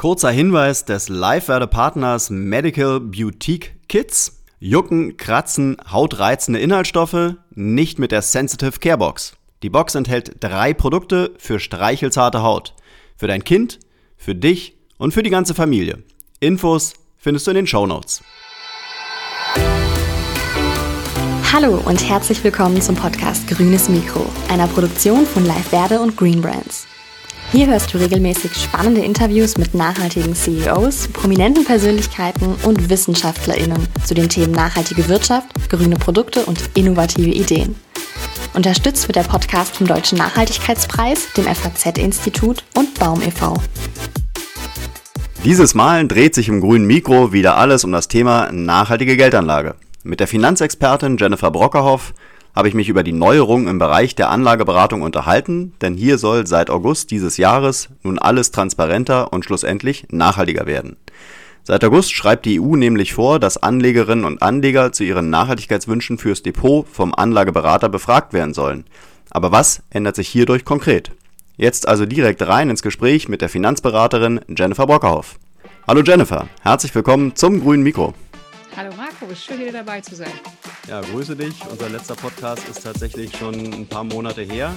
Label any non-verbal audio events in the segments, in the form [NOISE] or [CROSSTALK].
Kurzer Hinweis des Live-Werde-Partners Medical Boutique Kits. Jucken, Kratzen, hautreizende Inhaltsstoffe, nicht mit der Sensitive Care Box. Die Box enthält drei Produkte für streichelzarte Haut. Für dein Kind, für dich und für die ganze Familie. Infos findest du in den Show Notes. Hallo und herzlich willkommen zum Podcast Grünes Mikro, einer Produktion von Live Verde und Green Brands. Hier hörst du regelmäßig spannende Interviews mit nachhaltigen CEOs, prominenten Persönlichkeiten und WissenschaftlerInnen zu den Themen nachhaltige Wirtschaft, grüne Produkte und innovative Ideen. Unterstützt wird der Podcast vom Deutschen Nachhaltigkeitspreis, dem FAZ-Institut und Baum e.V. Dieses Mal dreht sich im grünen Mikro wieder alles um das Thema nachhaltige Geldanlage. Mit der Finanzexpertin Jennifer Brockerhoff habe ich mich über die Neuerungen im Bereich der Anlageberatung unterhalten, denn hier soll seit August dieses Jahres nun alles transparenter und schlussendlich nachhaltiger werden. Seit August schreibt die EU nämlich vor, dass Anlegerinnen und Anleger zu ihren Nachhaltigkeitswünschen fürs Depot vom Anlageberater befragt werden sollen. Aber was ändert sich hierdurch konkret? Jetzt also direkt rein ins Gespräch mit der Finanzberaterin Jennifer Brockerhoff. Hallo Jennifer, herzlich willkommen zum grünen Mikro. Hallo Marco, schön wieder dabei zu sein. Ja, grüße dich. Unser letzter Podcast ist tatsächlich schon ein paar Monate her.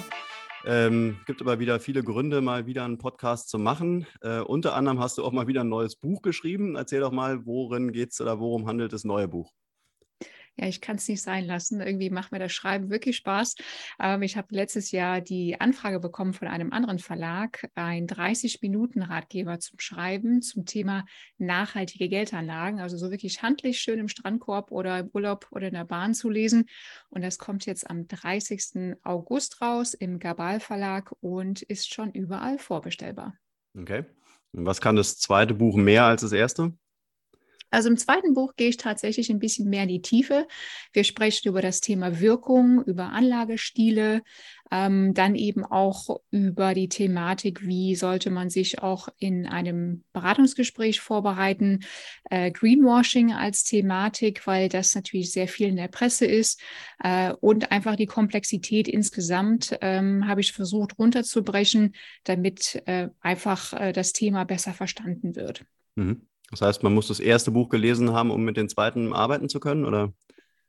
Ähm, gibt aber wieder viele Gründe, mal wieder einen Podcast zu machen. Äh, unter anderem hast du auch mal wieder ein neues Buch geschrieben. Erzähl doch mal, worin geht es oder worum handelt das neue Buch? Ja, ich kann es nicht sein lassen. Irgendwie macht mir das Schreiben wirklich Spaß. Ähm, ich habe letztes Jahr die Anfrage bekommen von einem anderen Verlag, ein 30-Minuten-Ratgeber zum Schreiben zum Thema nachhaltige Geldanlagen. Also so wirklich handlich schön im Strandkorb oder im Urlaub oder in der Bahn zu lesen. Und das kommt jetzt am 30. August raus im Gabal Verlag und ist schon überall vorbestellbar. Okay. Was kann das zweite Buch mehr als das erste? Also im zweiten Buch gehe ich tatsächlich ein bisschen mehr in die Tiefe. Wir sprechen über das Thema Wirkung, über Anlagestile, ähm, dann eben auch über die Thematik, wie sollte man sich auch in einem Beratungsgespräch vorbereiten. Äh, Greenwashing als Thematik, weil das natürlich sehr viel in der Presse ist äh, und einfach die Komplexität insgesamt ähm, habe ich versucht runterzubrechen, damit äh, einfach äh, das Thema besser verstanden wird. Mhm. Das heißt, man muss das erste Buch gelesen haben, um mit dem zweiten arbeiten zu können, oder?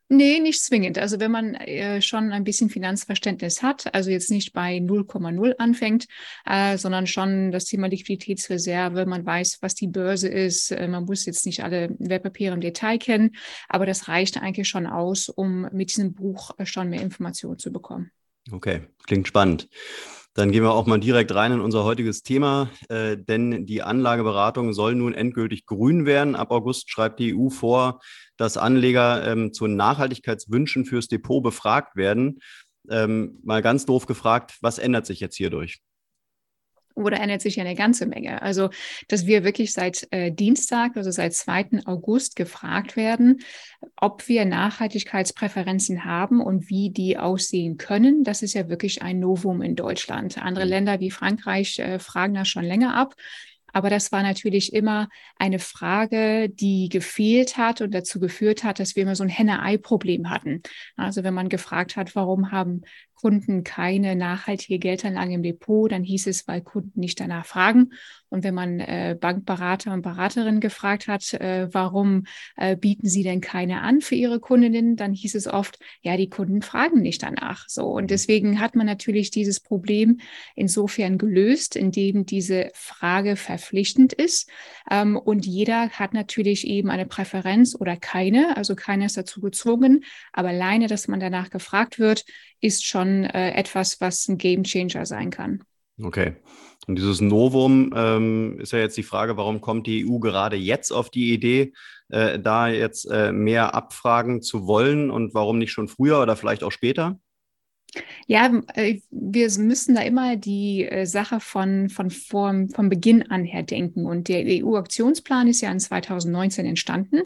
Nee, nicht zwingend. Also wenn man äh, schon ein bisschen Finanzverständnis hat, also jetzt nicht bei 0,0 anfängt, äh, sondern schon das Thema Liquiditätsreserve, man weiß, was die Börse ist, äh, man muss jetzt nicht alle Wertpapiere im Detail kennen, aber das reicht eigentlich schon aus, um mit diesem Buch äh, schon mehr Informationen zu bekommen. Okay, klingt spannend. Dann gehen wir auch mal direkt rein in unser heutiges Thema, äh, denn die Anlageberatung soll nun endgültig grün werden. Ab August schreibt die EU vor, dass Anleger ähm, zu Nachhaltigkeitswünschen fürs Depot befragt werden. Ähm, mal ganz doof gefragt, was ändert sich jetzt hierdurch? Oder ändert sich ja eine ganze Menge. Also, dass wir wirklich seit äh, Dienstag, also seit 2. August gefragt werden, ob wir Nachhaltigkeitspräferenzen haben und wie die aussehen können. Das ist ja wirklich ein Novum in Deutschland. Andere mhm. Länder wie Frankreich äh, fragen das schon länger ab. Aber das war natürlich immer eine Frage, die gefehlt hat und dazu geführt hat, dass wir immer so ein Henne-Ei-Problem hatten. Also wenn man gefragt hat, warum haben Kunden keine nachhaltige Geldanlage im Depot, dann hieß es, weil Kunden nicht danach fragen. Und wenn man äh, Bankberater und Beraterinnen gefragt hat, äh, warum äh, bieten sie denn keine an für ihre Kundinnen, dann hieß es oft, ja, die Kunden fragen nicht danach. So. Und mhm. deswegen hat man natürlich dieses Problem insofern gelöst, indem diese Frage verpflichtend ist. Ähm, und jeder hat natürlich eben eine Präferenz oder keine. Also keiner ist dazu gezwungen. Aber alleine, dass man danach gefragt wird, ist schon äh, etwas, was ein Game Changer sein kann. Okay. Und dieses Novum ähm, ist ja jetzt die Frage, warum kommt die EU gerade jetzt auf die Idee, äh, da jetzt äh, mehr abfragen zu wollen und warum nicht schon früher oder vielleicht auch später? Ja, äh, wir müssen da immer die äh, Sache von, von vom, vom Beginn an her denken. Und der EU-Aktionsplan ist ja in 2019 entstanden.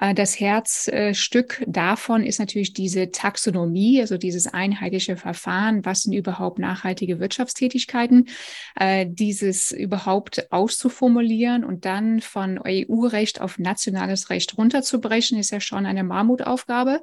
Äh, das Herzstück davon ist natürlich diese Taxonomie, also dieses einheitliche Verfahren. Was sind überhaupt nachhaltige Wirtschaftstätigkeiten? Dieses überhaupt auszuformulieren und dann von EU-Recht auf nationales Recht runterzubrechen, ist ja schon eine Mammutaufgabe.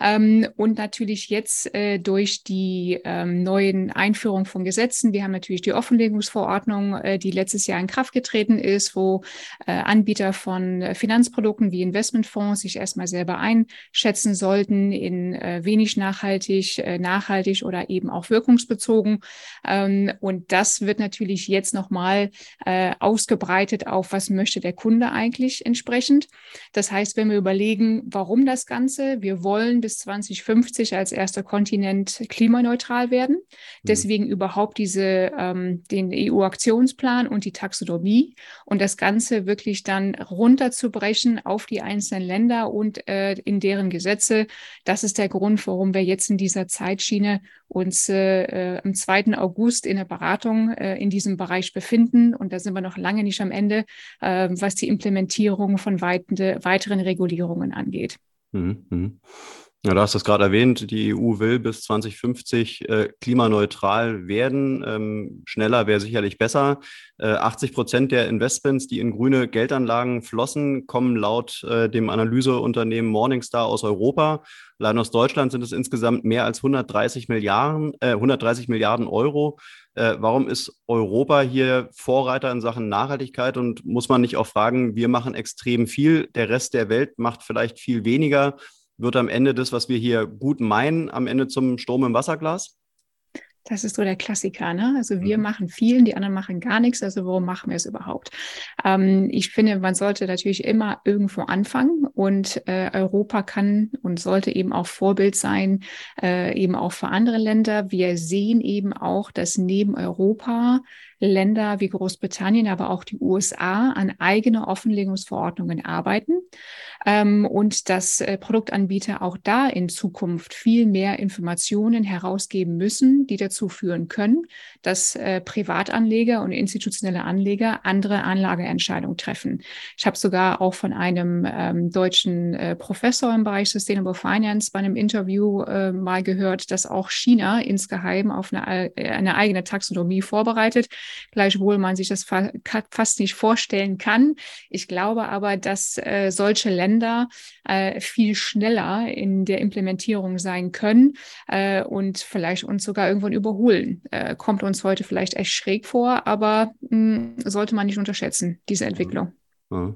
Ähm, und natürlich jetzt durch die ähm, neuen Einführung von Gesetzen. Wir haben natürlich die Offenlegungsverordnung, äh, die letztes Jahr in Kraft getreten ist, wo äh, Anbieter von äh, Finanzprodukten wie Investmentfonds sich erstmal selber einschätzen sollten in äh, wenig nachhaltig, äh, nachhaltig oder eben auch wirkungsbezogen. Ähm, und das wird natürlich jetzt nochmal äh, ausgebreitet auf, was möchte der Kunde eigentlich entsprechend. Das heißt, wenn wir überlegen, warum das Ganze, wir wollen bis 2050 als erster Kontinent klimaneutral werden. Mhm. Deswegen überhaupt diese, ähm, den EU-Aktionsplan und die Taxonomie und das Ganze wirklich dann runterzubrechen auf die einzelnen Länder und äh, in deren Gesetze. Das ist der Grund, warum wir jetzt in dieser Zeitschiene uns äh, äh am 2. August in der Beratung äh, in diesem Bereich befinden. Und da sind wir noch lange nicht am Ende, äh, was die Implementierung von weitende, weiteren Regulierungen angeht. Mhm, mh. Ja, du hast das gerade erwähnt, die EU will bis 2050 äh, klimaneutral werden. Ähm, schneller wäre sicherlich besser. Äh, 80 Prozent der Investments, die in grüne Geldanlagen flossen, kommen laut äh, dem Analyseunternehmen Morningstar aus Europa. Allein aus Deutschland sind es insgesamt mehr als 130 Milliarden, 130 äh, Milliarden Euro. Äh, warum ist Europa hier Vorreiter in Sachen Nachhaltigkeit und muss man nicht auch fragen, wir machen extrem viel, der Rest der Welt macht vielleicht viel weniger? Wird am Ende das, was wir hier gut meinen, am Ende zum Strom im Wasserglas? Das ist so der Klassiker. Ne? Also wir mhm. machen viel, die anderen machen gar nichts. Also warum machen wir es überhaupt? Ähm, ich finde, man sollte natürlich immer irgendwo anfangen und äh, Europa kann und sollte eben auch Vorbild sein, äh, eben auch für andere Länder. Wir sehen eben auch, dass neben Europa Länder wie Großbritannien, aber auch die USA an eigene Offenlegungsverordnungen arbeiten ähm, und dass äh, Produktanbieter auch da in Zukunft viel mehr Informationen herausgeben müssen, die dazu führen können, dass äh, Privatanleger und institutionelle Anleger andere Anlageentscheidungen treffen. Ich habe sogar auch von einem ähm, deutschen äh, Professor im Bereich Sustainable Finance bei einem Interview äh, mal gehört, dass auch China insgeheim auf eine, äh, eine eigene Taxonomie vorbereitet gleichwohl man sich das fa fast nicht vorstellen kann. Ich glaube aber, dass äh, solche Länder äh, viel schneller in der Implementierung sein können äh, und vielleicht uns sogar irgendwann überholen. Äh, kommt uns heute vielleicht echt schräg vor, aber mh, hm, sollte man nicht unterschätzen, diese Entwicklung. Ja.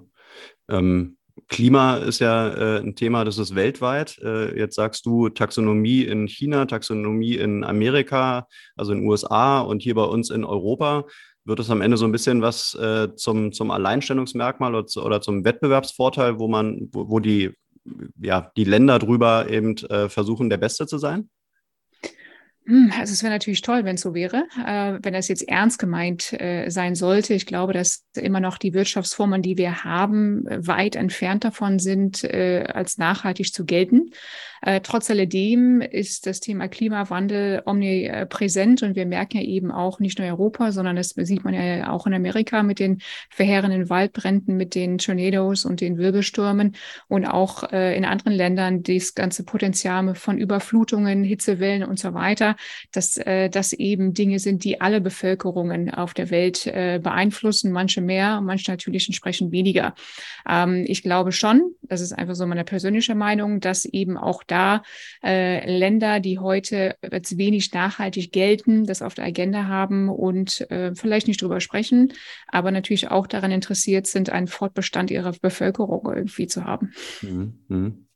Ähm Klima ist ja äh, ein Thema, das ist weltweit. Äh, jetzt sagst du Taxonomie in China, Taxonomie in Amerika, also in den USA und hier bei uns in Europa. Wird es am Ende so ein bisschen was äh, zum, zum Alleinstellungsmerkmal oder, zu, oder, zum Wettbewerbsvorteil, wo man, wo, wo die, ja, die Länder drüber eben äh, versuchen, der Beste zu sein? Hm, also es wäre natürlich toll, wenn es so wäre, äh, wenn das jetzt ernst gemeint äh, sein sollte. Ich glaube, dass immer noch die Wirtschaftsformen, die wir haben, weit entfernt davon sind, äh, als nachhaltig zu gelten. Äh, trotz alledem ist das Thema Klimawandel omnipräsent und wir merken ja eben auch nicht nur Europa, sondern das sieht man ja auch in Amerika mit den verheerenden Waldbränden, mit den Tornados und den Wirbelstürmen und auch äh, in anderen Ländern das ganze Potenzial von Überflutungen, Hitzewellen und so weiter, dass äh, das eben Dinge sind, die alle Bevölkerungen auf der Welt äh, beeinflussen, manche mehr, manche natürlich entsprechend weniger. Ähm, ich glaube schon, das ist einfach so meine persönliche Meinung, dass eben auch da äh, Länder, die heute als wenig nachhaltig gelten, das auf der Agenda haben und äh, vielleicht nicht drüber sprechen, aber natürlich auch daran interessiert sind, einen Fortbestand ihrer Bevölkerung irgendwie zu haben. Mhm. mhm.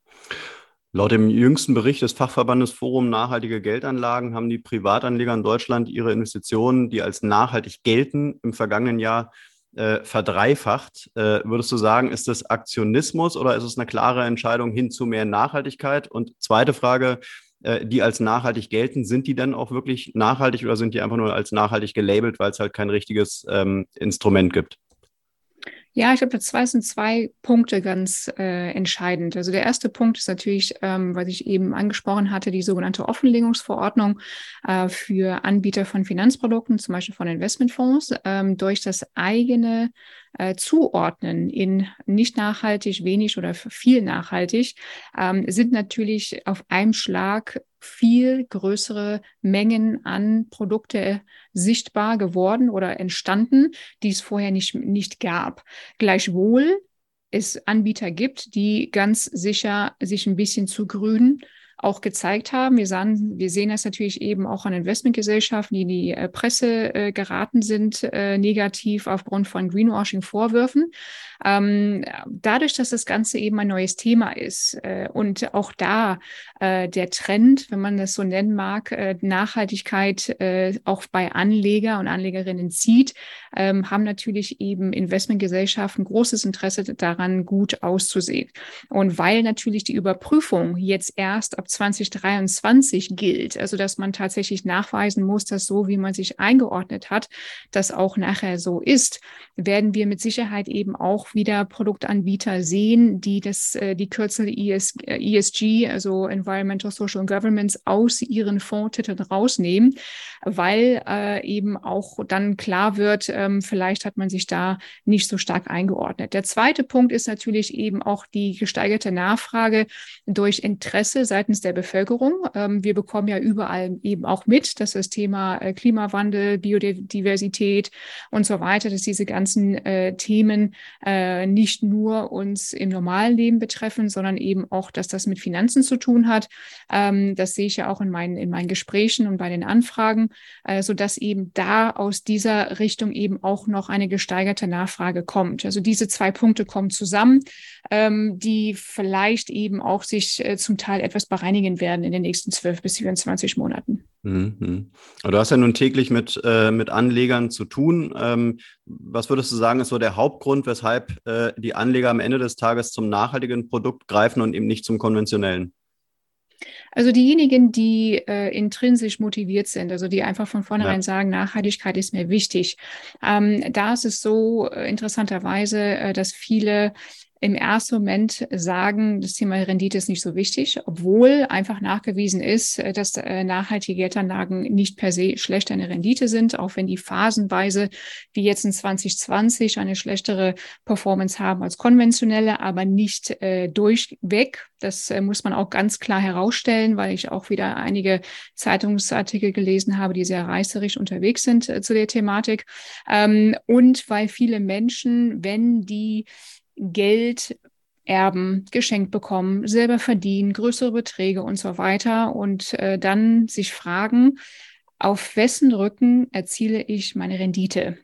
Laut dem jüngsten Bericht des Fachverbandes Forum Nachhaltige Geldanlagen haben die Privatanleger in Deutschland ihre Investitionen, die als nachhaltig gelten, im vergangenen Jahr äh, verdreifacht. Äh, würdest du sagen, ist das Aktionismus oder ist es eine klare Entscheidung hin zu mehr Nachhaltigkeit? Und zweite Frage, äh, die als nachhaltig gelten, sind die denn auch wirklich nachhaltig oder sind die einfach nur als nachhaltig gelabelt, weil es halt kein richtiges ähm, Instrument gibt? Ja, ich glaube, das sind zwei Punkte ganz äh, entscheidend. Also der erste Punkt ist natürlich, ähm, was ich eben angesprochen hatte, die sogenannte Offenlegungsverordnung äh, für Anbieter von Finanzprodukten, zum Beispiel von Investmentfonds, ähm, durch das eigene äh, zuordnen in nicht nachhaltig, wenig oder viel nachhaltig, ähm, sind natürlich auf einem Schlag viel größere Mengen an Produkte sichtbar geworden oder entstanden, die es vorher nicht, nicht gab. Gleichwohl es Anbieter gibt, die ganz sicher sich ein bisschen zu grün auch gezeigt haben. Wir, sahen, wir sehen das natürlich eben auch an Investmentgesellschaften, die in die äh, Presse äh, geraten sind, äh, negativ aufgrund von Greenwashing-Vorwürfen. Ähm, dadurch, dass das Ganze eben ein neues Thema ist äh, und auch da äh, der Trend, wenn man das so nennen mag, Nachhaltigkeit auch bei Anleger und Anlegerinnen zieht, ähm, haben natürlich eben Investmentgesellschaften großes Interesse daran, gut auszusehen. Und weil natürlich die Überprüfung jetzt erst ab 2023 gilt, also dass man tatsächlich nachweisen muss, dass so, wie man sich eingeordnet hat, das auch nachher so ist, werden wir mit Sicherheit eben auch wieder Produktanbieter sehen, die das, äh, die Kürzel ES, ESG, äh, also Environmental Social Governments, aus ihren Fondstiteln rausnehmen, weil äh, eben auch dann klar wird, ähm, vielleicht hat man sich da nicht so stark eingeordnet. Der zweite Punkt ist natürlich eben auch die gesteigerte Nachfrage durch Interesse seitens der Bevölkerung. Ähm, wir bekommen ja überall eben auch mit, dass das Thema äh, Klimawandel, Biodiversität und so weiter, dass diese ganzen äh, Themen äh, nicht nur uns im normalen Leben betreffen, sondern eben auch, dass das mit Finanzen zu tun hat. Ähm, das sehe ich ja auch in meinen, in meinen Gesprächen und bei den Anfragen, sodass eben da aus dieser Richtung eben auch noch eine gesteigerte Nachfrage kommt. Also diese zwei Punkte kommen zusammen, ähm, die vielleicht eben auch sich zum Teil etwas bereinigen werden in den nächsten 12 bis 24 Monaten. Mhm. Du hast ja nun täglich mit, äh, mit Anlegern zu tun. Ähm, was würdest du sagen, ist so der Hauptgrund, weshalb äh, die Anleger am Ende des Tages zum nachhaltigen Produkt greifen und eben nicht zum konventionellen? Also diejenigen, die äh, intrinsisch motiviert sind, also die einfach von vornherein ja. sagen, Nachhaltigkeit ist mir wichtig. Ähm, da ist es so äh, interessanterweise, äh, dass viele im ersten Moment sagen, das Thema Rendite ist nicht so wichtig, obwohl einfach nachgewiesen ist, äh, dass äh, nachhaltige Geldanlagen nicht per se schlecht eine Rendite sind, auch wenn die phasenweise, wie jetzt in 2020, eine schlechtere Performance haben als konventionelle, aber nicht äh, durchweg. Das äh, muss man auch ganz klar herausstellen, weil ich auch wieder einige Zeitungsartikel gelesen habe, die sehr reißerisch unterwegs sind äh, zu der Thematik. Ähm, und weil viele Menschen, wenn die Geld erben, geschenkt bekommen, selber verdienen, größere Beträge und so weiter. Und äh, dann sich fragen, auf wessen Rücken erziele ich meine Rendite?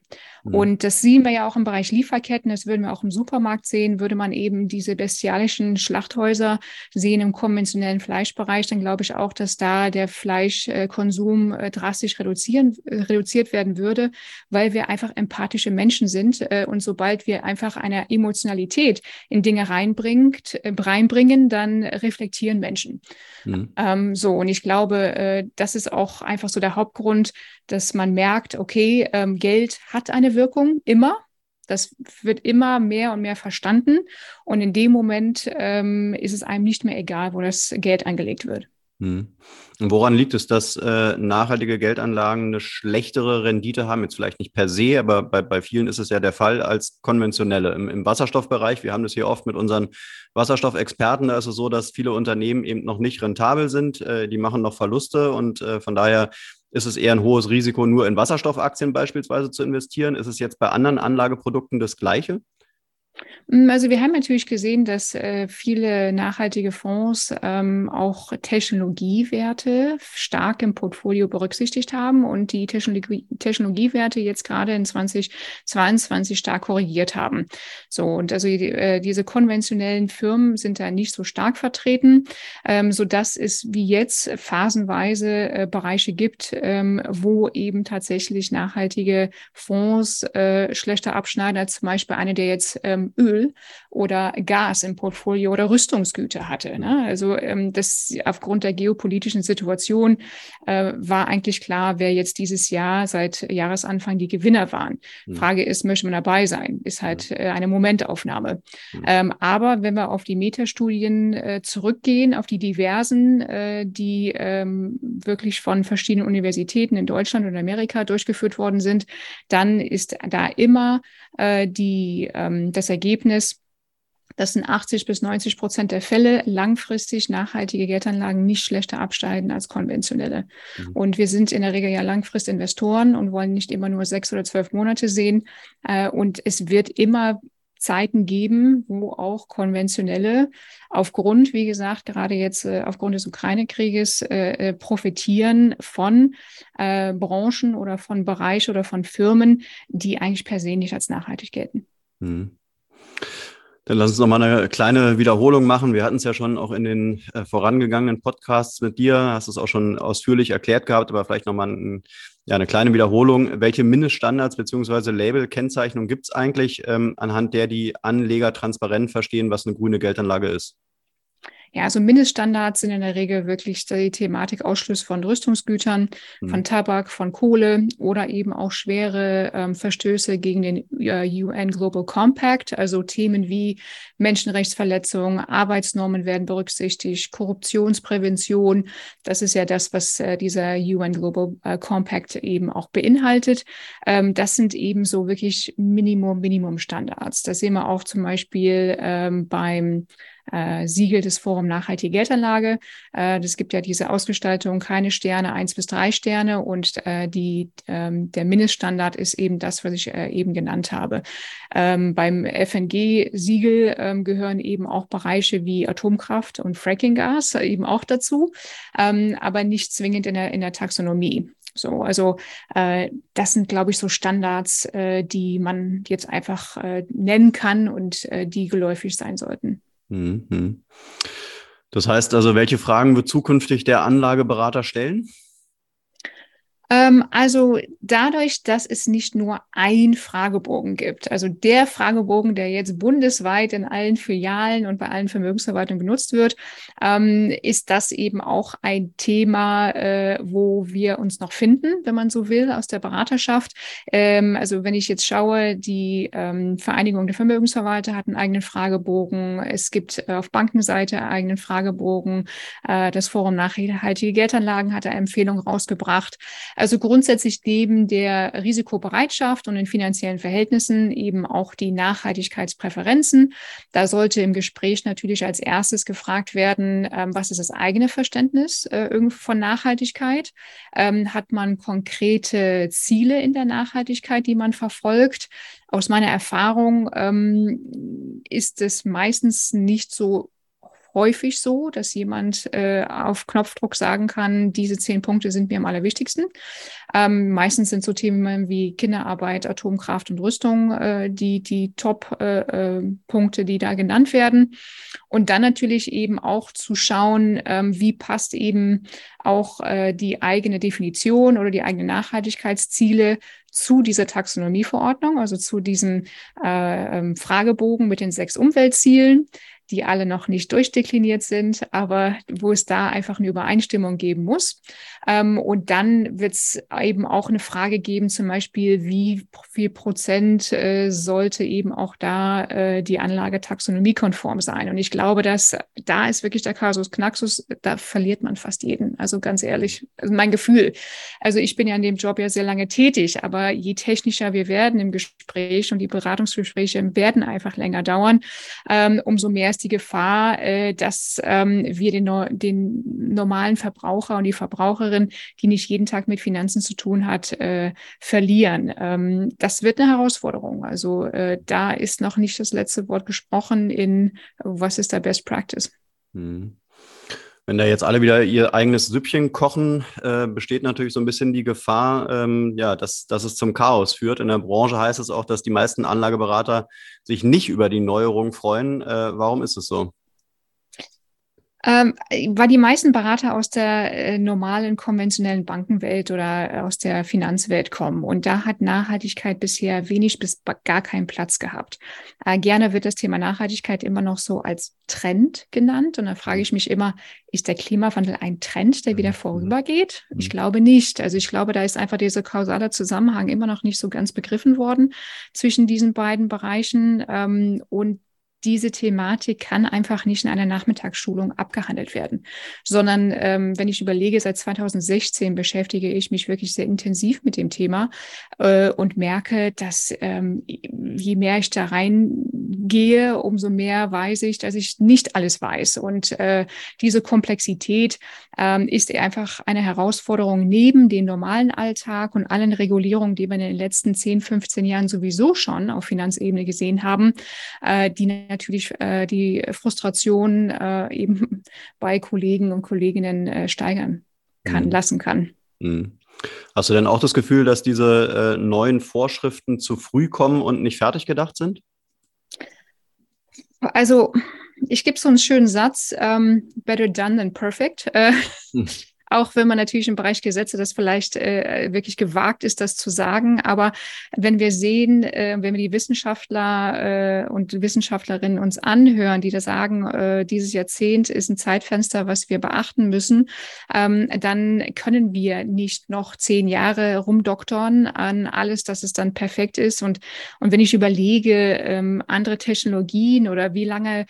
Mhm. Und das sehen wir ja auch im Bereich Lieferketten, das würden wir auch im Supermarkt sehen, würde man eben diese bestialischen Schlachthäuser sehen im konventionellen Fleischbereich, dann glaube ich auch, dass da der Fleischkonsum äh, drastisch reduzieren, äh, reduziert werden würde, weil wir einfach empathische Menschen sind. Äh, und sobald wir einfach eine Emotionalität in Dinge reinbringt, reinbringen, dann reflektieren Menschen. Mhm. Ähm, so, und ich glaube, das ist auch einfach so der Hauptgrund, dass man merkt, okay, ähm, Geld hat eine Wirkung, immer. Das wird immer mehr und mehr verstanden. Und in dem Moment ähm, ist es einem nicht mehr egal, wo das Geld angelegt wird. Hm. Und woran liegt es, dass äh, nachhaltige Geldanlagen eine schlechtere Rendite haben? Jetzt vielleicht nicht per se, aber bei, bei vielen ist es ja der Fall als konventionelle. Im, Im, Wasserstoffbereich, wir haben das hier oft mit unseren Wasserstoffexperten, da ist es so, dass viele Unternehmen eben noch nicht rentabel sind. Äh, die machen noch Verluste und äh, von daher ist es eher ein hohes Risiko, nur in Wasserstoffaktien beispielsweise zu investieren? Ist es jetzt bei anderen Anlageprodukten das Gleiche? Mm, also wir haben natürlich gesehen, dass äh, viele nachhaltige Fonds ähm, auch Technologiewerte stark im Portfolio berücksichtigt haben und die Technologie Technologiewerte jetzt gerade in 2022 stark korrigiert haben. So und also die, äh, diese konventionellen Firmen sind da nicht so stark vertreten, ähm, so dass es wie jetzt phasenweise äh, Bereiche gibt, ähm, wo eben tatsächlich nachhaltige Fonds äh, schlechter abschneiden als zum Beispiel eine, der jetzt ähm, ähm, Öl oder Gas im Portfolio oder Rüstungsgüter hatte. Ne? Also ähm, das aufgrund der geopolitischen Situation äh, war eigentlich klar, wer jetzt dieses Jahr seit Jahresanfang die Gewinner waren. Mhm. Frage ist, möchte man dabei sein? Ist halt äh, eine Momentaufnahme. Mhm. Ähm, aber wenn wir auf die Metastudien äh, zurückgehen, auf die diversen, äh, die ähm, wirklich von verschiedenen Universitäten in Deutschland und Amerika durchgeführt worden sind, dann ist da immer äh, die, ähm, das Ergebnis, dass in 80 bis 90 Prozent der Fälle langfristig nachhaltige Geldanlagen nicht schlechter abschneiden als konventionelle. Mhm. Und wir sind in der Regel ja Langfristinvestoren und wollen nicht immer nur sechs oder zwölf Monate sehen. Äh, und es wird immer Zeiten geben, wo auch konventionelle aufgrund, wie gesagt, gerade jetzt äh, aufgrund des Ukraine-Krieges äh, äh profitieren von äh, Branchen oder von Bereichen oder von Firmen, die eigentlich per se nicht als nachhaltig gelten. Mhm. Dann lass uns noch mal eine kleine Wiederholung machen. Wir hatten es ja schon auch in den äh, vorangegangenen Podcasts mit dir, hast es auch schon ausführlich erklärt gehabt, aber vielleicht noch mal ein, ja, eine kleine Wiederholung. Welche Mindeststandards beziehungsweise Label-Kennzeichnung gibt es eigentlich, ähm, anhand der die Anleger transparent verstehen, was eine grüne Geldanlage ist? Ja, also Mindeststandards sind in der Regel wirklich die Thematik Ausschluss von Rüstungsgütern, mhm. von Tabak, von Kohle oder eben auch schwere ähm, Verstöße gegen den äh, UN Global Compact, also Themen wie Menschenrechtsverletzungen, Arbeitsnormen werden berücksichtigt, Korruptionsprävention. Das ist ja das, was äh, dieser UN Global äh, Compact eben auch beinhaltet. Ähm, das sind eben so wirklich Minimum, Minimum Standards. Das sehen wir auch zum Beispiel ähm, beim äh, Siegel des Forum Nachhaltige Geldanlage. Äh, das gibt ja diese Ausgestaltung, keine Sterne, eins bis drei Sterne und äh, die, ähm, der Mindeststandard ist eben das, was ich äh, eben genannt habe. Ähm, beim FNG-Siegel ähm, gehören eben auch Bereiche wie Atomkraft und Frackinggas eben auch dazu, ähm, aber nicht zwingend in der, in der Taxonomie. So, also äh, das sind, glaube ich, so Standards, äh, die man jetzt einfach äh, nennen kann und äh, die geläufig sein sollten. Mhm. Das heißt also, welche Fragen wird zukünftig der Anlageberater stellen? Ähm, also dadurch, dass es nicht nur ein Fragebogen gibt, also der Fragebogen, der jetzt bundesweit in allen Filialen und bei allen Vermögensverwaltungen genutzt wird, ähm, ist das eben auch ein Thema, äh, wo wir uns noch finden, wenn man so will, aus der Beraterschaft. Ähm, also wenn ich jetzt schaue, die Vereinigung der Vermögensverwalter hat einen eigenen Fragebogen. Es gibt äh, auf Bankenseite einen eigenen Fragebogen. Äh, das Forum Nachhaltige Geldanlagen hat eine Empfehlung rausgebracht. Also grundsätzlich neben der Risikobereitschaft und den finanziellen Verhältnissen eben auch die Nachhaltigkeitspräferenzen. Da sollte im Gespräch natürlich als erstes gefragt werden, ähm, was ist das eigene Verständnis äh, von Nachhaltigkeit? Ähm, hat man konkrete Ziele in der Nachhaltigkeit, die man verfolgt? Aus meiner Erfahrung ähm, ist es meistens nicht so häufig so, dass jemand äh, auf Knopfdruck sagen kann, diese zehn Punkte sind mir am allerwichtigsten. Ähm, meistens sind so Themen wie Kinderarbeit, Atomkraft und Rüstung äh, die, die Top-Punkte, äh, äh die da genannt werden. Und dann natürlich eben auch zu schauen, ähm, wie passt eben auch äh, die eigene Definition oder die eigenen Nachhaltigkeitsziele zu dieser Taxonomieverordnung, also zu diesem äh, ähm, Fragebogen mit den sechs Umweltzielen die alle noch nicht durchdekliniert sind, aber wo es da einfach eine Übereinstimmung geben muss. Ähm, und dann wird es eben auch eine Frage geben, zum Beispiel, wie viel Prozent äh, sollte eben auch da äh, die Anlage taxonomiekonform sein. Und ich glaube, dass da ist wirklich der Kasus Knaxus, da verliert man fast jeden. Also ganz ehrlich, also mein Gefühl. Also ich bin ja in dem Job ja sehr lange tätig, aber je technischer wir werden im Gespräch und die Beratungsgespräche werden einfach länger dauern, ähm, umso mehr ist die Gefahr, äh, dass ähm, wir den, den normalen Verbraucher und die Verbraucherin, die nicht jeden Tag mit Finanzen zu tun hat, äh, verlieren. Ähm, das wird eine Herausforderung. Also äh, da ist noch nicht das letzte Wort gesprochen in was ist der Best Practice. Hm. Wenn da jetzt alle wieder ihr eigenes Süppchen kochen, äh, besteht natürlich so ein bisschen die Gefahr, ähm, ja, dass, dass es zum Chaos führt. In der Branche heißt es auch, dass die meisten Anlageberater sich nicht über die Neuerung freuen. Äh, warum ist es so? Ähm, weil die meisten Berater aus der äh, normalen konventionellen Bankenwelt oder äh, aus der Finanzwelt kommen. Und da hat Nachhaltigkeit bisher wenig bis gar keinen Platz gehabt. Äh, gerne wird das Thema Nachhaltigkeit immer noch so als Trend genannt. Und da frage ich mich immer, ist der Klimawandel ein Trend, der wieder mhm. vorübergeht? Ich mhm. glaube nicht. Also ich glaube, da ist einfach dieser kausale Zusammenhang immer noch nicht so ganz begriffen worden zwischen diesen beiden Bereichen. Ähm, und diese Thematik kann einfach nicht in einer Nachmittagsschulung abgehandelt werden, sondern ähm, wenn ich überlege, seit 2016 beschäftige ich mich wirklich sehr intensiv mit dem Thema äh, und merke, dass ähm, je mehr ich da reingehe, gehe, umso mehr weiß ich, dass ich nicht alles weiß. Und äh, diese Komplexität ähm, ist einfach eine Herausforderung neben dem normalen Alltag und allen Regulierungen, die wir in den letzten 10, 15 Jahren sowieso schon auf Finanzebene gesehen haben, äh, die natürlich äh, die Frustration äh, eben [LAUGHS] bei Kollegen und Kolleginnen äh, steigern kann, mhm. lassen kann. Mhm. Hast du denn auch das Gefühl, dass diese äh, neuen Vorschriften zu früh kommen und nicht fertig gedacht sind? Also ich gebe so einen schönen Satz, ähm, better done than perfect. Äh, hm [LAUGHS] auch wenn man natürlich im Bereich Gesetze das vielleicht äh, wirklich gewagt ist, das zu sagen. Aber wenn wir sehen, äh, wenn wir die Wissenschaftler äh, und Wissenschaftlerinnen uns anhören, die da sagen, äh, dieses Jahrzehnt ist ein Zeitfenster, was wir beachten müssen, ähm, dann können wir nicht noch zehn Jahre rumdoktern an alles, dass es dann perfekt ist. Und, und wenn ich überlege, ähm, andere Technologien oder wie lange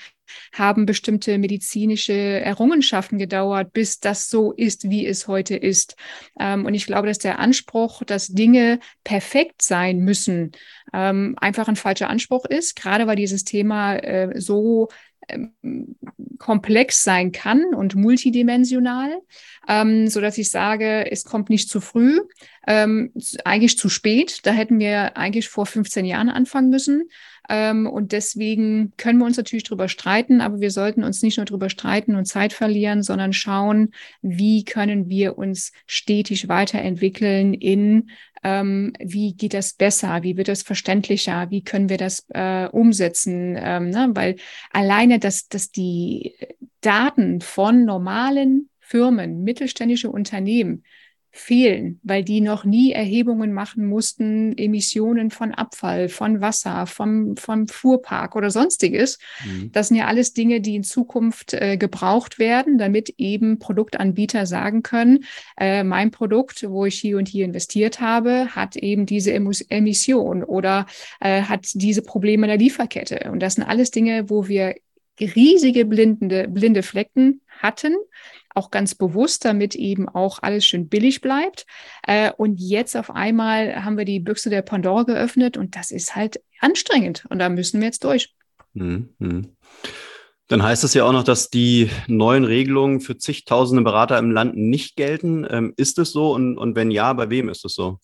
haben bestimmte medizinische Errungenschaften gedauert, bis das so ist, wie es heute ist. Ähm, und ich glaube, dass der Anspruch, dass Dinge perfekt sein müssen, ähm, einfach ein falscher Anspruch ist, gerade weil dieses Thema äh, so ähm, komplex sein kann und multidimensional, ähm, so dass ich sage, es kommt nicht zu früh, ähm, eigentlich zu spät. Da hätten wir eigentlich vor 15 Jahren anfangen müssen. Ähm, und deswegen können wir uns natürlich darüber streiten, aber wir sollten uns nicht nur darüber streiten und Zeit verlieren, sondern schauen, wie können wir uns stetig weiterentwickeln in ähm, wie geht das besser, wie wird das verständlicher, wie können wir das äh, umsetzen, ähm, ne? weil alleine, dass, dass die Daten von normalen Firmen, mittelständische Unternehmen fehlen, weil die noch nie Erhebungen machen mussten, Emissionen von Abfall, von Wasser, vom, vom Fuhrpark oder sonstiges. Mhm. Das sind ja alles Dinge, die in Zukunft äh, gebraucht werden, damit eben Produktanbieter sagen können, äh, mein Produkt, wo ich hier und hier investiert habe, hat eben diese Emission oder äh, hat diese Probleme in der Lieferkette. Und das sind alles Dinge, wo wir riesige blindende, blinde Flecken hatten auch ganz bewusst, damit eben auch alles schön billig bleibt. Äh, und jetzt auf einmal haben wir die Büchse der Pandora geöffnet und das ist halt anstrengend und da müssen wir jetzt durch. Mhm. Dann heißt es ja auch noch, dass die neuen Regelungen für zigtausende Berater im Land nicht gelten. Ähm, ist es so? Und, und wenn ja, bei wem ist es so?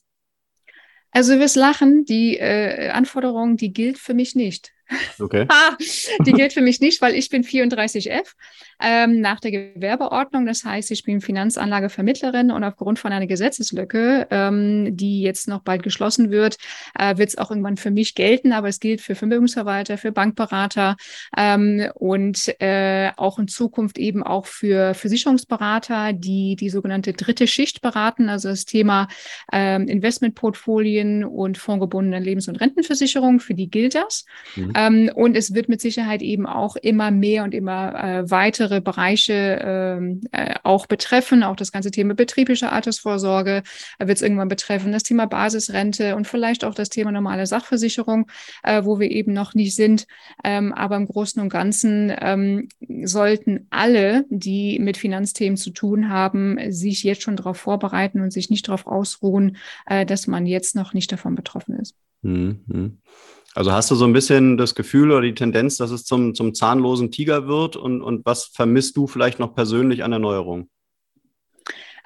Also wir lachen, die äh, Anforderung, die gilt für mich nicht. Okay. [LAUGHS] die gilt für mich nicht, weil ich bin 34F ähm, nach der Gewerbeordnung. Das heißt, ich bin Finanzanlagevermittlerin und aufgrund von einer Gesetzeslücke, ähm, die jetzt noch bald geschlossen wird, äh, wird es auch irgendwann für mich gelten. Aber es gilt für Vermögensverwalter, für Bankberater ähm, und äh, auch in Zukunft eben auch für Versicherungsberater, die die sogenannte dritte Schicht beraten, also das Thema ähm, Investmentportfolien und fondgebundene Lebens- und Rentenversicherung. Für die gilt das. Mhm. Ähm, und es wird mit Sicherheit eben auch immer mehr und immer äh, weitere Bereiche ähm, äh, auch betreffen. Auch das ganze Thema betriebliche Altersvorsorge wird es irgendwann betreffen. Das Thema Basisrente und vielleicht auch das Thema normale Sachversicherung, äh, wo wir eben noch nicht sind. Ähm, aber im Großen und Ganzen ähm, sollten alle, die mit Finanzthemen zu tun haben, sich jetzt schon darauf vorbereiten und sich nicht darauf ausruhen, äh, dass man jetzt noch nicht davon betroffen ist. Mhm. Also hast du so ein bisschen das Gefühl oder die Tendenz, dass es zum, zum zahnlosen Tiger wird und, und was vermisst du vielleicht noch persönlich an Erneuerung?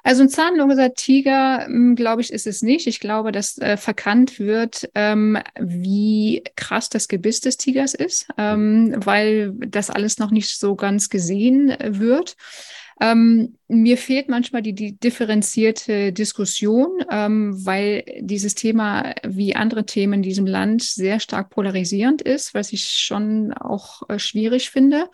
Also ein zahnloser Tiger, hm, glaube ich, ist es nicht. Ich glaube, dass äh, verkannt wird, ähm, wie krass das Gebiss des Tigers ist, ähm, weil das alles noch nicht so ganz gesehen äh, wird. Ähm, mir fehlt manchmal die, die differenzierte Diskussion, ähm, weil dieses Thema wie andere Themen in diesem Land sehr stark polarisierend ist, was ich schon auch äh, schwierig finde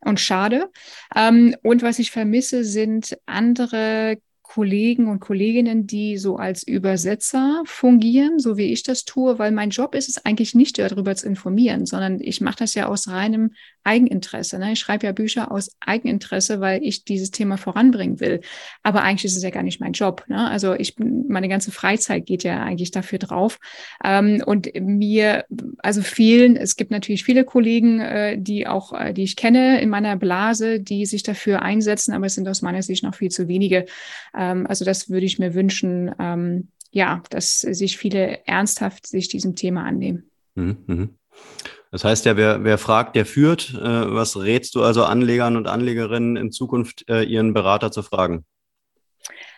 und schade. Ähm, und was ich vermisse, sind andere Kollegen und Kolleginnen, die so als Übersetzer fungieren, so wie ich das tue, weil mein Job ist es eigentlich nicht darüber zu informieren, sondern ich mache das ja aus reinem Eigeninteresse. Ne? Ich schreibe ja Bücher aus Eigeninteresse, weil ich dieses Thema voranbringen will. Aber eigentlich ist es ja gar nicht mein Job. Ne? Also ich meine ganze Freizeit geht ja eigentlich dafür drauf. Ähm, und mir, also vielen, es gibt natürlich viele Kollegen, äh, die auch, äh, die ich kenne in meiner Blase, die sich dafür einsetzen, aber es sind aus meiner Sicht noch viel zu wenige. Ähm, also das würde ich mir wünschen, ähm, ja, dass sich viele ernsthaft sich diesem Thema annehmen. Mhm. Das heißt ja, wer, wer fragt, der führt. Äh, was rätst du also Anlegern und Anlegerinnen in Zukunft, äh, ihren Berater zu fragen?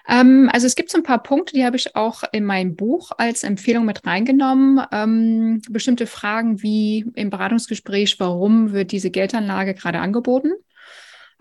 Ähm, also es gibt so ein paar Punkte, die habe ich auch in mein Buch als Empfehlung mit reingenommen. Ähm, bestimmte Fragen wie im Beratungsgespräch, warum wird diese Geldanlage gerade angeboten?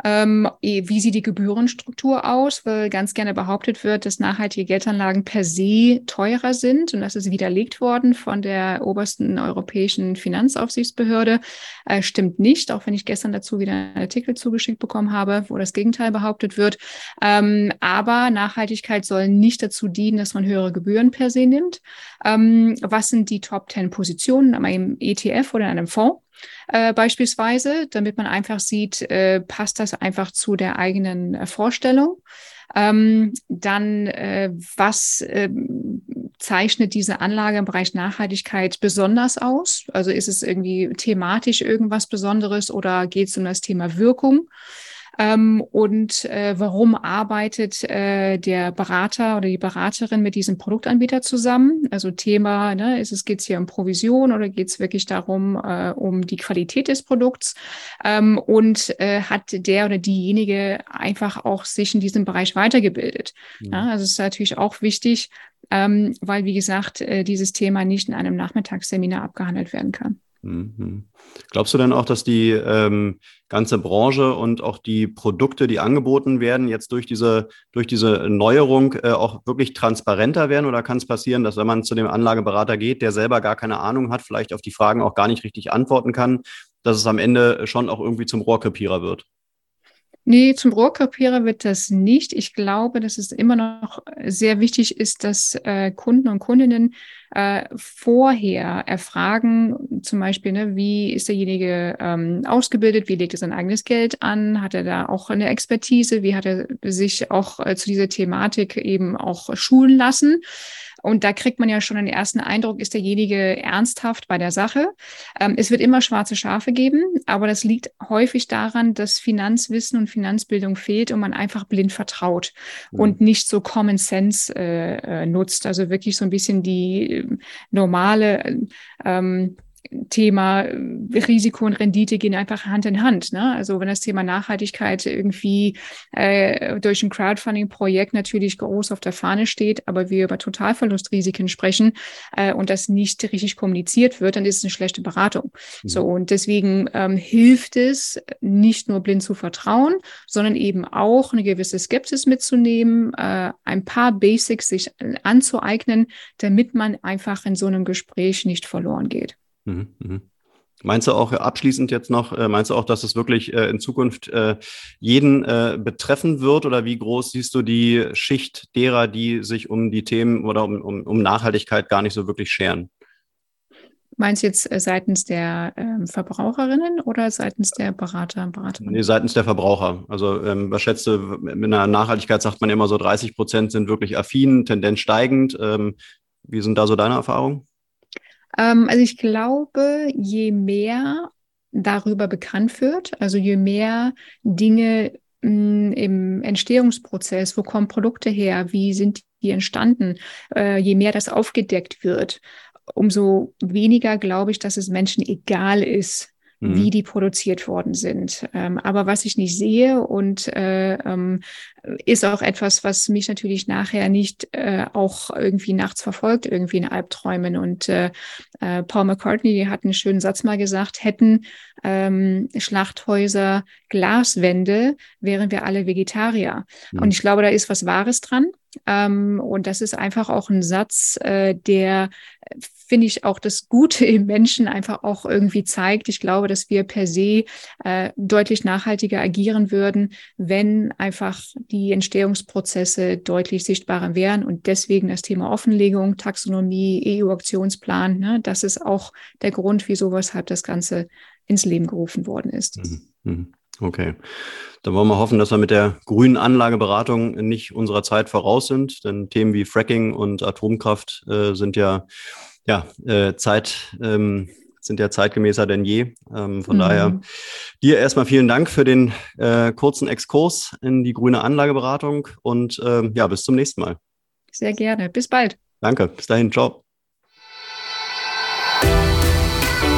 Ähm, wie sieht die Gebührenstruktur aus? Weil ganz gerne behauptet wird, dass nachhaltige Geldanlagen per se teurer sind und das ist widerlegt worden von der obersten europäischen Finanzaufsichtsbehörde. Äh, stimmt nicht, auch wenn ich gestern dazu wieder einen Artikel zugeschickt bekommen habe, wo das Gegenteil behauptet wird. Ähm, aber Nachhaltigkeit soll nicht dazu dienen, dass man höhere Gebühren per se nimmt. Ähm, was sind die Top 10 Positionen an einem ETF oder in einem Fonds? Äh, beispielsweise, damit man einfach sieht, äh, passt das einfach zu der eigenen äh, Vorstellung. Ähm, dann, äh, was äh, zeichnet diese Anlage im Bereich Nachhaltigkeit besonders aus? Also ist es irgendwie thematisch irgendwas Besonderes oder geht es um das Thema Wirkung? Ähm, und äh, warum arbeitet äh, der Berater oder die Beraterin mit diesem Produktanbieter zusammen? Also Thema, ne, ist es geht es hier um Provision oder geht es wirklich darum, äh, um die Qualität des Produkts? Ähm, und äh, hat der oder diejenige einfach auch sich in diesem Bereich weitergebildet? Mhm. Ja, also es ist natürlich auch wichtig, ähm, weil, wie gesagt, äh, dieses Thema nicht in einem Nachmittagsseminar abgehandelt werden kann. Mhm. Glaubst du denn auch, dass die ähm, ganze Branche und auch die Produkte, die angeboten werden, jetzt durch diese, durch diese Neuerung äh, auch wirklich transparenter werden? Oder kann es passieren, dass wenn man zu dem Anlageberater geht, der selber gar keine Ahnung hat, vielleicht auf die Fragen auch gar nicht richtig antworten kann, dass es am Ende schon auch irgendwie zum Rohrkrepierer wird? Nee, zum Rohrkrepierer wird das nicht. Ich glaube, dass es immer noch sehr wichtig ist, dass äh, Kunden und Kundinnen äh, vorher erfragen, zum Beispiel, ne, wie ist derjenige ähm, ausgebildet, wie legt er sein eigenes Geld an, hat er da auch eine Expertise, wie hat er sich auch äh, zu dieser Thematik eben auch schulen lassen. Und da kriegt man ja schon den ersten Eindruck, ist derjenige ernsthaft bei der Sache. Ähm, es wird immer schwarze Schafe geben, aber das liegt häufig daran, dass Finanzwissen und Finanzbildung fehlt und man einfach blind vertraut mhm. und nicht so Common Sense äh, äh nutzt. Also wirklich so ein bisschen die äh, normale ähm, Thema äh, Risiko und Rendite gehen einfach Hand in Hand. Ne? Also wenn das Thema Nachhaltigkeit irgendwie äh, durch ein Crowdfunding-Projekt natürlich groß auf der Fahne steht, aber wir über Totalverlustrisiken sprechen äh, und das nicht richtig kommuniziert wird, dann ist es eine schlechte Beratung. Mhm. So und deswegen ähm, hilft es nicht nur blind zu vertrauen, sondern eben auch eine gewisse Skepsis mitzunehmen, äh, ein paar Basics sich anzueignen, damit man einfach in so einem Gespräch nicht verloren geht. Mhm, mhm. Meinst du auch abschließend jetzt noch, äh, meinst du auch, dass es wirklich äh, in Zukunft äh, jeden betreffen wird oder wie groß siehst du die Schicht derer, die sich um die Themen oder um, um, um Nachhaltigkeit gar nicht so wirklich scheren? Meinst du jetzt seitens der ähm, Verbraucherinnen oder seitens der Berater, Beraterinnen? Nee, seitens der Verbraucher. Also ähm, was schätzt du, mit einer Nachhaltigkeit sagt man immer so 30 Prozent sind wirklich affin, Tendenz steigend. Ähm, wie sind da so deine Erfahrungen? Ähm, also ich glaube, je mehr darüber bekannt wird, also je mehr Dinge mh, hm, im Entstehungsprozess, wo kommen Produkte her, wie sind die entstanden, äh, je mehr das aufgedeckt wird, umso weniger glaube ich, dass es Menschen egal ist, mhm. wie die produziert worden sind. Ähm, aber was ich nicht sehe und äh, ähm, ist auch etwas, was mich natürlich nachher nicht äh, auch irgendwie nachts verfolgt, irgendwie in Albträumen. Und äh, äh, Paul McCartney hat einen schönen Satz mal gesagt, hätten ähm, Schlachthäuser Glaswände, wären wir alle Vegetarier. Mhm. Und ich glaube, da ist was Wahres dran. Ähm, und das ist einfach auch ein Satz, äh, der, finde ich, auch das Gute im Menschen einfach auch irgendwie zeigt. Ich glaube, dass wir per se äh, deutlich nachhaltiger agieren würden, wenn einfach die Entstehungsprozesse deutlich sichtbarer wären. Und deswegen das Thema Offenlegung, Taxonomie, EU-Aktionsplan, ne, das ist auch der Grund, wieso weshalb das Ganze ins Leben gerufen worden ist. Mhm. Mhm. Okay. Dann wollen wir hoffen, dass wir mit der grünen Anlageberatung nicht unserer Zeit voraus sind, denn Themen wie Fracking und Atomkraft äh, sind ja, ja äh, Zeit, ähm, sind ja zeitgemäßer denn je. Ähm, von mhm. daher dir erstmal vielen Dank für den äh, kurzen Exkurs in die grüne Anlageberatung und ähm, ja, bis zum nächsten Mal. Sehr gerne. Bis bald. Danke. Bis dahin. Ciao.